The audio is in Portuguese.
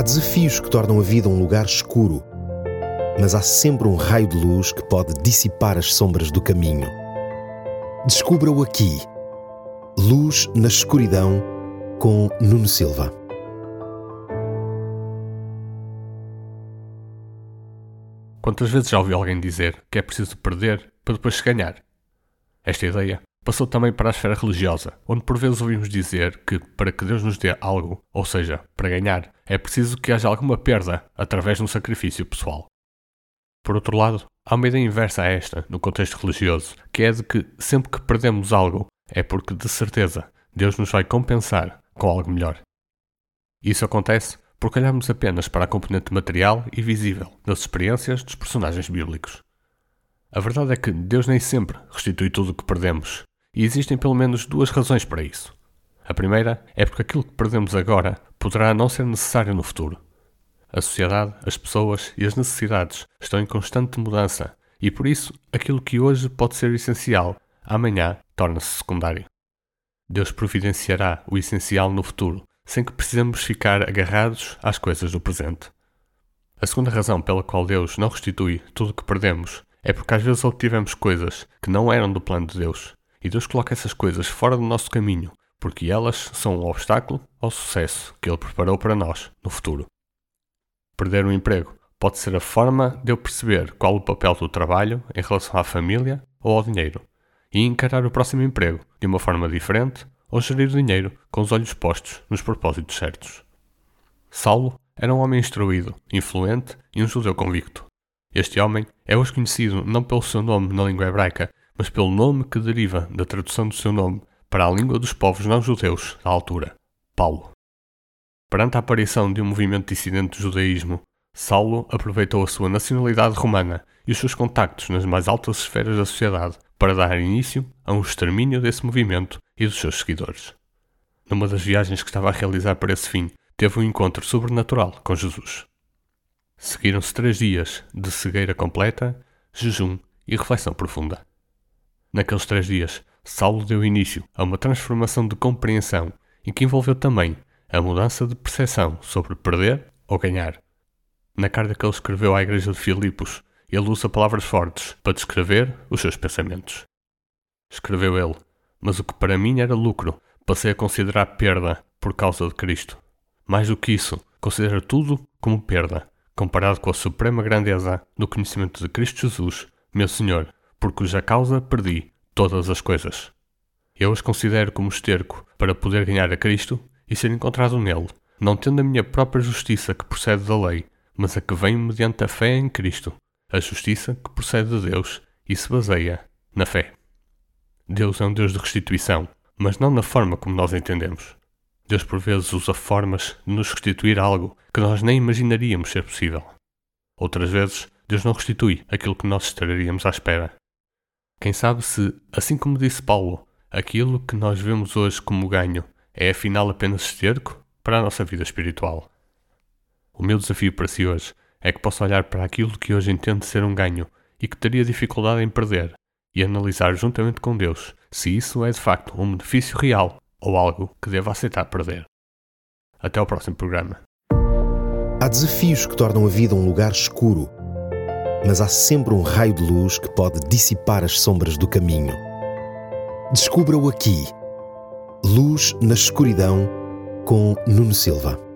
Há desafios que tornam a vida um lugar escuro, mas há sempre um raio de luz que pode dissipar as sombras do caminho. Descubra-o aqui. Luz na escuridão com Nuno Silva. Quantas vezes já ouvi alguém dizer que é preciso perder para depois se ganhar? Esta ideia passou também para a esfera religiosa, onde por vezes ouvimos dizer que para que Deus nos dê algo, ou seja, para ganhar, é preciso que haja alguma perda através de um sacrifício pessoal. Por outro lado, há uma ideia inversa a esta, no contexto religioso, que é de que sempre que perdemos algo é porque, de certeza, Deus nos vai compensar com algo melhor. Isso acontece porque olhamos apenas para a componente material e visível das experiências dos personagens bíblicos. A verdade é que Deus nem sempre restitui tudo o que perdemos, e existem pelo menos duas razões para isso. A primeira é porque aquilo que perdemos agora poderá não ser necessário no futuro. A sociedade, as pessoas e as necessidades estão em constante mudança e por isso aquilo que hoje pode ser essencial, amanhã torna-se secundário. Deus providenciará o essencial no futuro, sem que precisemos ficar agarrados às coisas do presente. A segunda razão pela qual Deus não restitui tudo o que perdemos é porque às vezes obtivemos coisas que não eram do plano de Deus e Deus coloca essas coisas fora do nosso caminho, porque elas são um obstáculo ao sucesso que Ele preparou para nós no futuro. Perder um emprego pode ser a forma de eu perceber qual o papel do trabalho em relação à família ou ao dinheiro, e encarar o próximo emprego de uma forma diferente ou gerir o dinheiro com os olhos postos nos propósitos certos. Saulo era um homem instruído, influente e um judeu convicto. Este homem é hoje conhecido não pelo seu nome na língua hebraica, mas pelo nome que deriva da tradução do seu nome para a língua dos povos não-judeus da altura, Paulo. Perante a aparição de um movimento dissidente do judaísmo, Saulo aproveitou a sua nacionalidade romana e os seus contactos nas mais altas esferas da sociedade para dar início a um extermínio desse movimento e dos seus seguidores. Numa das viagens que estava a realizar para esse fim, teve um encontro sobrenatural com Jesus. Seguiram-se três dias de cegueira completa, jejum e reflexão profunda. Naqueles três dias, Saulo deu início a uma transformação de compreensão em que envolveu também a mudança de percepção sobre perder ou ganhar. Na carta que ele escreveu à igreja de Filipos, ele usa palavras fortes para descrever os seus pensamentos. Escreveu ele: Mas o que para mim era lucro, passei a considerar perda por causa de Cristo. Mais do que isso, considero tudo como perda, comparado com a suprema grandeza do conhecimento de Cristo Jesus, meu Senhor, por cuja causa perdi todas as coisas. Eu as considero como esterco para poder ganhar a Cristo e ser encontrado nele, não tendo a minha própria justiça que procede da lei, mas a que vem mediante a fé em Cristo, a justiça que procede de Deus e se baseia na fé. Deus é um Deus de restituição, mas não na forma como nós entendemos. Deus por vezes usa formas de nos restituir algo que nós nem imaginaríamos ser possível. Outras vezes, Deus não restitui aquilo que nós estaríamos à espera. Quem sabe se, assim como disse Paulo, aquilo que nós vemos hoje como ganho é afinal apenas esterco para a nossa vida espiritual. O meu desafio para si hoje é que possa olhar para aquilo que hoje entendo ser um ganho e que teria dificuldade em perder e analisar juntamente com Deus se isso é de facto um benefício real ou algo que deva aceitar perder. Até ao próximo programa. Há desafios que tornam a vida um lugar escuro mas há sempre um raio de luz que pode dissipar as sombras do caminho. Descubra-o aqui. Luz na escuridão com Nuno Silva.